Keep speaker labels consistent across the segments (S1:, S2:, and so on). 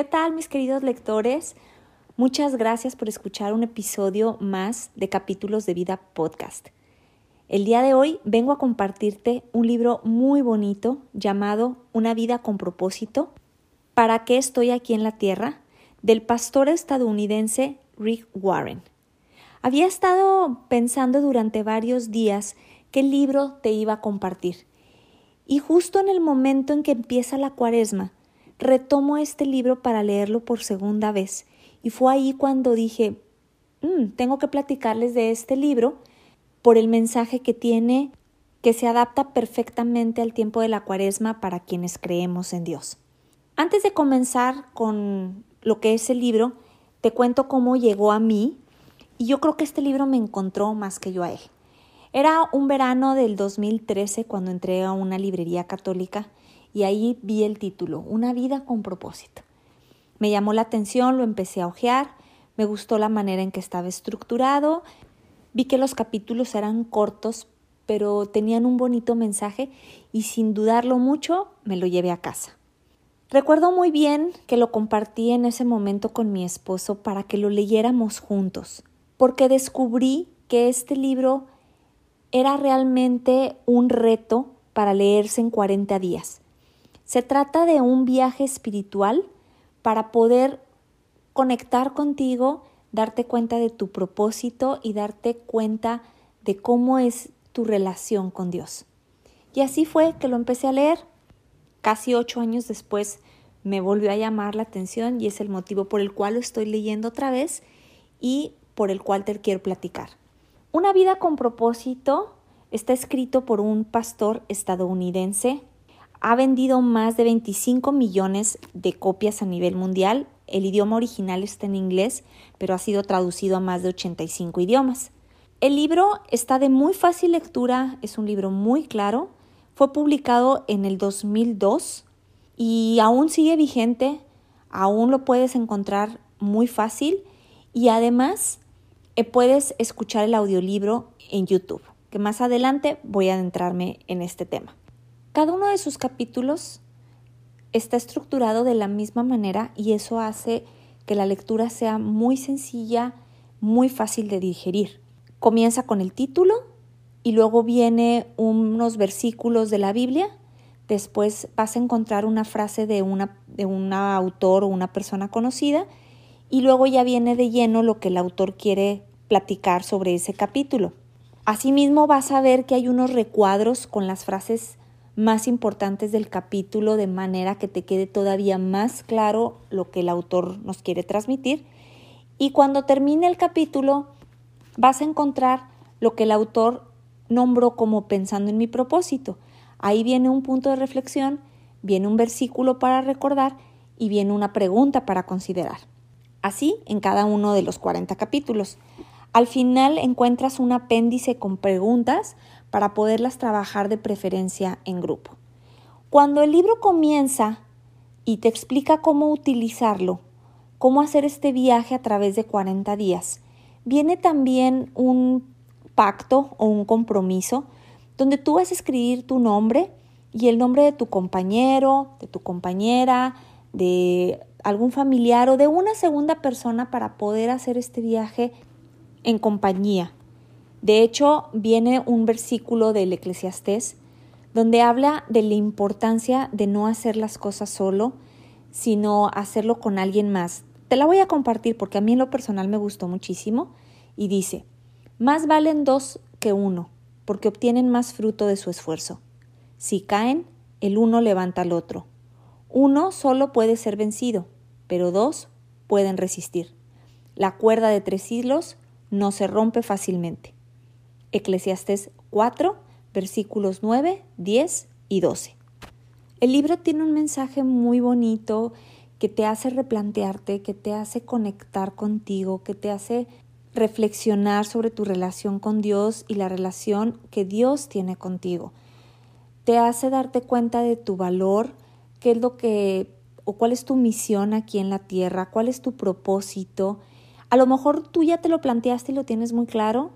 S1: ¿Qué tal mis queridos lectores? Muchas gracias por escuchar un episodio más de Capítulos de Vida Podcast. El día de hoy vengo a compartirte un libro muy bonito llamado Una vida con propósito. ¿Para qué estoy aquí en la Tierra? del pastor estadounidense Rick Warren. Había estado pensando durante varios días qué libro te iba a compartir. Y justo en el momento en que empieza la cuaresma, retomo este libro para leerlo por segunda vez. Y fue ahí cuando dije, mm, tengo que platicarles de este libro por el mensaje que tiene que se adapta perfectamente al tiempo de la cuaresma para quienes creemos en Dios. Antes de comenzar con lo que es el libro, te cuento cómo llegó a mí y yo creo que este libro me encontró más que yo a él. Era un verano del 2013 cuando entré a una librería católica y ahí vi el título, Una vida con propósito. Me llamó la atención, lo empecé a hojear, me gustó la manera en que estaba estructurado, vi que los capítulos eran cortos, pero tenían un bonito mensaje y sin dudarlo mucho me lo llevé a casa. Recuerdo muy bien que lo compartí en ese momento con mi esposo para que lo leyéramos juntos, porque descubrí que este libro era realmente un reto para leerse en 40 días. Se trata de un viaje espiritual para poder conectar contigo, darte cuenta de tu propósito y darte cuenta de cómo es tu relación con Dios. Y así fue que lo empecé a leer. Casi ocho años después me volvió a llamar la atención y es el motivo por el cual lo estoy leyendo otra vez y por el cual te quiero platicar. Una vida con propósito está escrito por un pastor estadounidense ha vendido más de 25 millones de copias a nivel mundial. El idioma original está en inglés, pero ha sido traducido a más de 85 idiomas. El libro está de muy fácil lectura, es un libro muy claro. Fue publicado en el 2002 y aún sigue vigente, aún lo puedes encontrar muy fácil y además eh, puedes escuchar el audiolibro en YouTube, que más adelante voy a adentrarme en este tema. Cada uno de sus capítulos está estructurado de la misma manera y eso hace que la lectura sea muy sencilla, muy fácil de digerir. Comienza con el título y luego viene unos versículos de la Biblia, después vas a encontrar una frase de una de un autor o una persona conocida y luego ya viene de lleno lo que el autor quiere platicar sobre ese capítulo. Asimismo vas a ver que hay unos recuadros con las frases más importantes del capítulo de manera que te quede todavía más claro lo que el autor nos quiere transmitir. Y cuando termine el capítulo vas a encontrar lo que el autor nombró como pensando en mi propósito. Ahí viene un punto de reflexión, viene un versículo para recordar y viene una pregunta para considerar. Así en cada uno de los 40 capítulos. Al final encuentras un apéndice con preguntas para poderlas trabajar de preferencia en grupo. Cuando el libro comienza y te explica cómo utilizarlo, cómo hacer este viaje a través de 40 días, viene también un pacto o un compromiso donde tú vas a escribir tu nombre y el nombre de tu compañero, de tu compañera, de algún familiar o de una segunda persona para poder hacer este viaje en compañía. De hecho, viene un versículo del Eclesiastés donde habla de la importancia de no hacer las cosas solo, sino hacerlo con alguien más. Te la voy a compartir porque a mí en lo personal me gustó muchísimo y dice, más valen dos que uno, porque obtienen más fruto de su esfuerzo. Si caen, el uno levanta al otro. Uno solo puede ser vencido, pero dos pueden resistir. La cuerda de tres hilos no se rompe fácilmente. Eclesiastés 4, versículos 9, 10 y 12. El libro tiene un mensaje muy bonito que te hace replantearte, que te hace conectar contigo, que te hace reflexionar sobre tu relación con Dios y la relación que Dios tiene contigo. Te hace darte cuenta de tu valor, qué es lo que o cuál es tu misión aquí en la tierra, cuál es tu propósito. A lo mejor tú ya te lo planteaste y lo tienes muy claro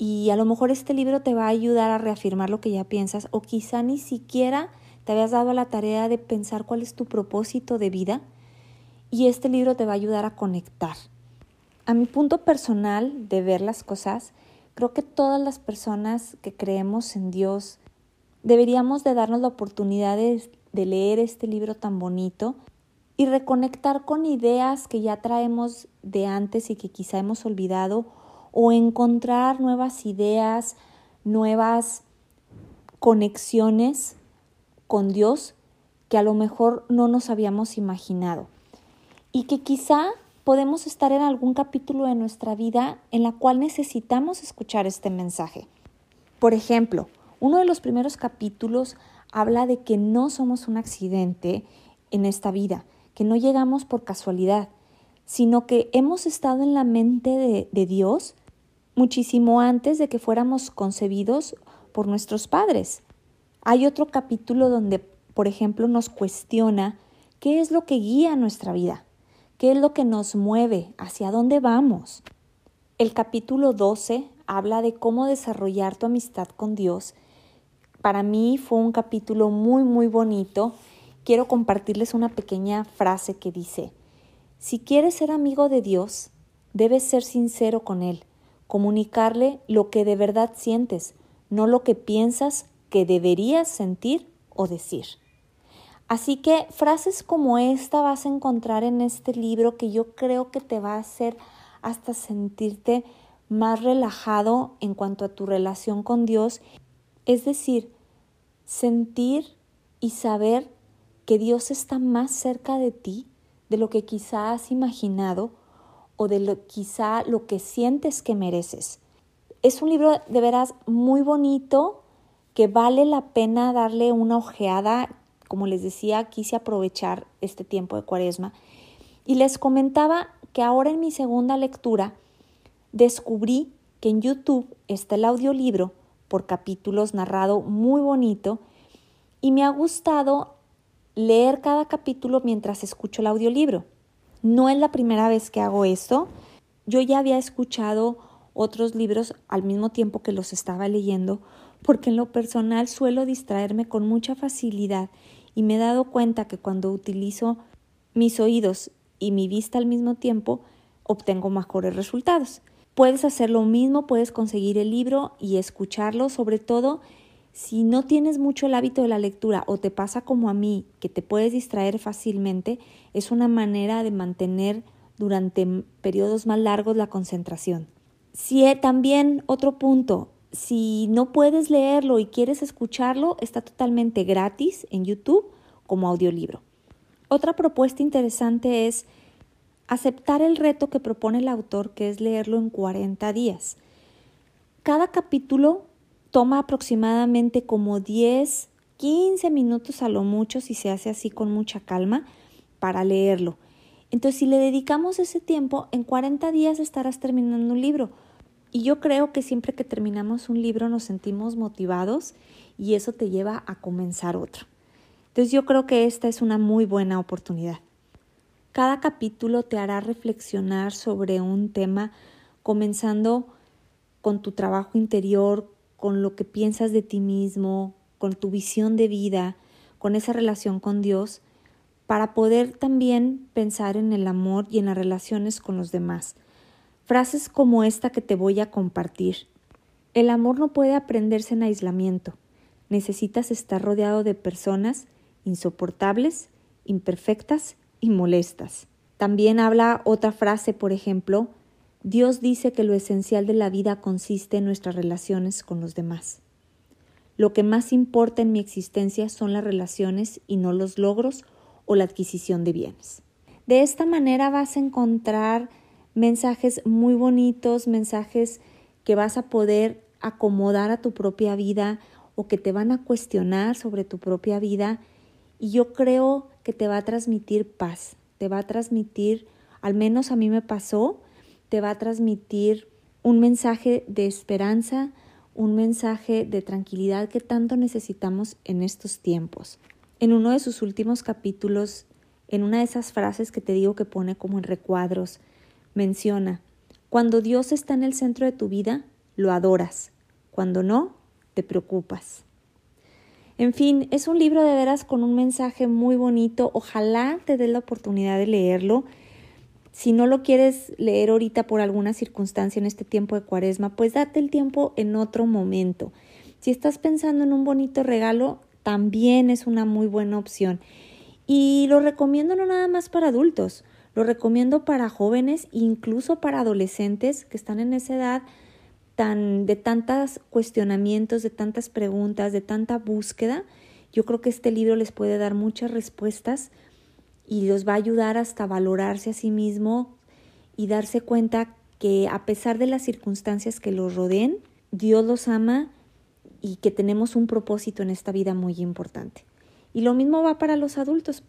S1: y a lo mejor este libro te va a ayudar a reafirmar lo que ya piensas o quizá ni siquiera te habías dado la tarea de pensar cuál es tu propósito de vida y este libro te va a ayudar a conectar. A mi punto personal de ver las cosas, creo que todas las personas que creemos en Dios deberíamos de darnos la oportunidad de, de leer este libro tan bonito y reconectar con ideas que ya traemos de antes y que quizá hemos olvidado o encontrar nuevas ideas, nuevas conexiones con Dios que a lo mejor no nos habíamos imaginado y que quizá podemos estar en algún capítulo de nuestra vida en la cual necesitamos escuchar este mensaje. Por ejemplo, uno de los primeros capítulos habla de que no somos un accidente en esta vida, que no llegamos por casualidad, sino que hemos estado en la mente de, de Dios muchísimo antes de que fuéramos concebidos por nuestros padres. Hay otro capítulo donde, por ejemplo, nos cuestiona qué es lo que guía nuestra vida. ¿Qué es lo que nos mueve? ¿Hacia dónde vamos? El capítulo 12 habla de cómo desarrollar tu amistad con Dios. Para mí fue un capítulo muy, muy bonito. Quiero compartirles una pequeña frase que dice, si quieres ser amigo de Dios, debes ser sincero con Él, comunicarle lo que de verdad sientes, no lo que piensas que deberías sentir o decir. Así que frases como esta vas a encontrar en este libro que yo creo que te va a hacer hasta sentirte más relajado en cuanto a tu relación con Dios. Es decir, sentir y saber que Dios está más cerca de ti de lo que quizá has imaginado o de lo quizá lo que sientes que mereces. Es un libro de veras muy bonito que vale la pena darle una ojeada como les decía, quise aprovechar este tiempo de cuaresma y les comentaba que ahora en mi segunda lectura descubrí que en YouTube está el audiolibro por capítulos narrado muy bonito y me ha gustado leer cada capítulo mientras escucho el audiolibro. No es la primera vez que hago esto. Yo ya había escuchado otros libros al mismo tiempo que los estaba leyendo, porque en lo personal suelo distraerme con mucha facilidad y me he dado cuenta que cuando utilizo mis oídos y mi vista al mismo tiempo, obtengo mejores resultados. Puedes hacer lo mismo, puedes conseguir el libro y escucharlo, sobre todo si no tienes mucho el hábito de la lectura o te pasa como a mí, que te puedes distraer fácilmente, es una manera de mantener durante periodos más largos la concentración. Si eh, también otro punto, si no puedes leerlo y quieres escucharlo, está totalmente gratis en YouTube como audiolibro. Otra propuesta interesante es aceptar el reto que propone el autor, que es leerlo en 40 días. Cada capítulo toma aproximadamente como 10, 15 minutos a lo mucho si se hace así con mucha calma para leerlo. Entonces, si le dedicamos ese tiempo, en 40 días estarás terminando un libro. Y yo creo que siempre que terminamos un libro nos sentimos motivados y eso te lleva a comenzar otro. Entonces yo creo que esta es una muy buena oportunidad. Cada capítulo te hará reflexionar sobre un tema, comenzando con tu trabajo interior, con lo que piensas de ti mismo, con tu visión de vida, con esa relación con Dios, para poder también pensar en el amor y en las relaciones con los demás. Frases como esta que te voy a compartir. El amor no puede aprenderse en aislamiento. Necesitas estar rodeado de personas insoportables, imperfectas y molestas. También habla otra frase, por ejemplo, Dios dice que lo esencial de la vida consiste en nuestras relaciones con los demás. Lo que más importa en mi existencia son las relaciones y no los logros o la adquisición de bienes. De esta manera vas a encontrar mensajes muy bonitos, mensajes que vas a poder acomodar a tu propia vida o que te van a cuestionar sobre tu propia vida y yo creo que te va a transmitir paz, te va a transmitir, al menos a mí me pasó, te va a transmitir un mensaje de esperanza, un mensaje de tranquilidad que tanto necesitamos en estos tiempos. En uno de sus últimos capítulos, en una de esas frases que te digo que pone como en recuadros, menciona, cuando Dios está en el centro de tu vida, lo adoras, cuando no, te preocupas. En fin, es un libro de veras con un mensaje muy bonito. Ojalá te des la oportunidad de leerlo. Si no lo quieres leer ahorita por alguna circunstancia en este tiempo de cuaresma, pues date el tiempo en otro momento. Si estás pensando en un bonito regalo, también es una muy buena opción. Y lo recomiendo no nada más para adultos, lo recomiendo para jóvenes incluso para adolescentes que están en esa edad de tantos cuestionamientos, de tantas preguntas, de tanta búsqueda, yo creo que este libro les puede dar muchas respuestas y los va a ayudar hasta valorarse a sí mismo y darse cuenta que a pesar de las circunstancias que los rodeen, Dios los ama y que tenemos un propósito en esta vida muy importante. Y lo mismo va para los adultos.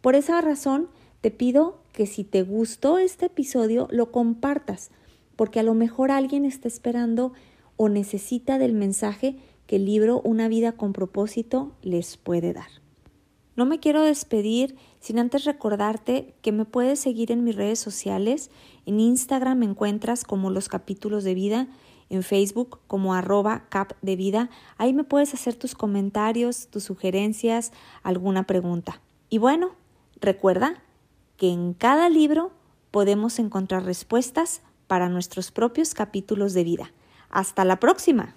S1: Por esa razón, te pido que si te gustó este episodio, lo compartas porque a lo mejor alguien está esperando o necesita del mensaje que el libro Una vida con propósito les puede dar. No me quiero despedir sin antes recordarte que me puedes seguir en mis redes sociales. En Instagram me encuentras como los capítulos de vida, en Facebook como arroba cap de vida. Ahí me puedes hacer tus comentarios, tus sugerencias, alguna pregunta. Y bueno, recuerda que en cada libro podemos encontrar respuestas para nuestros propios capítulos de vida. Hasta la próxima.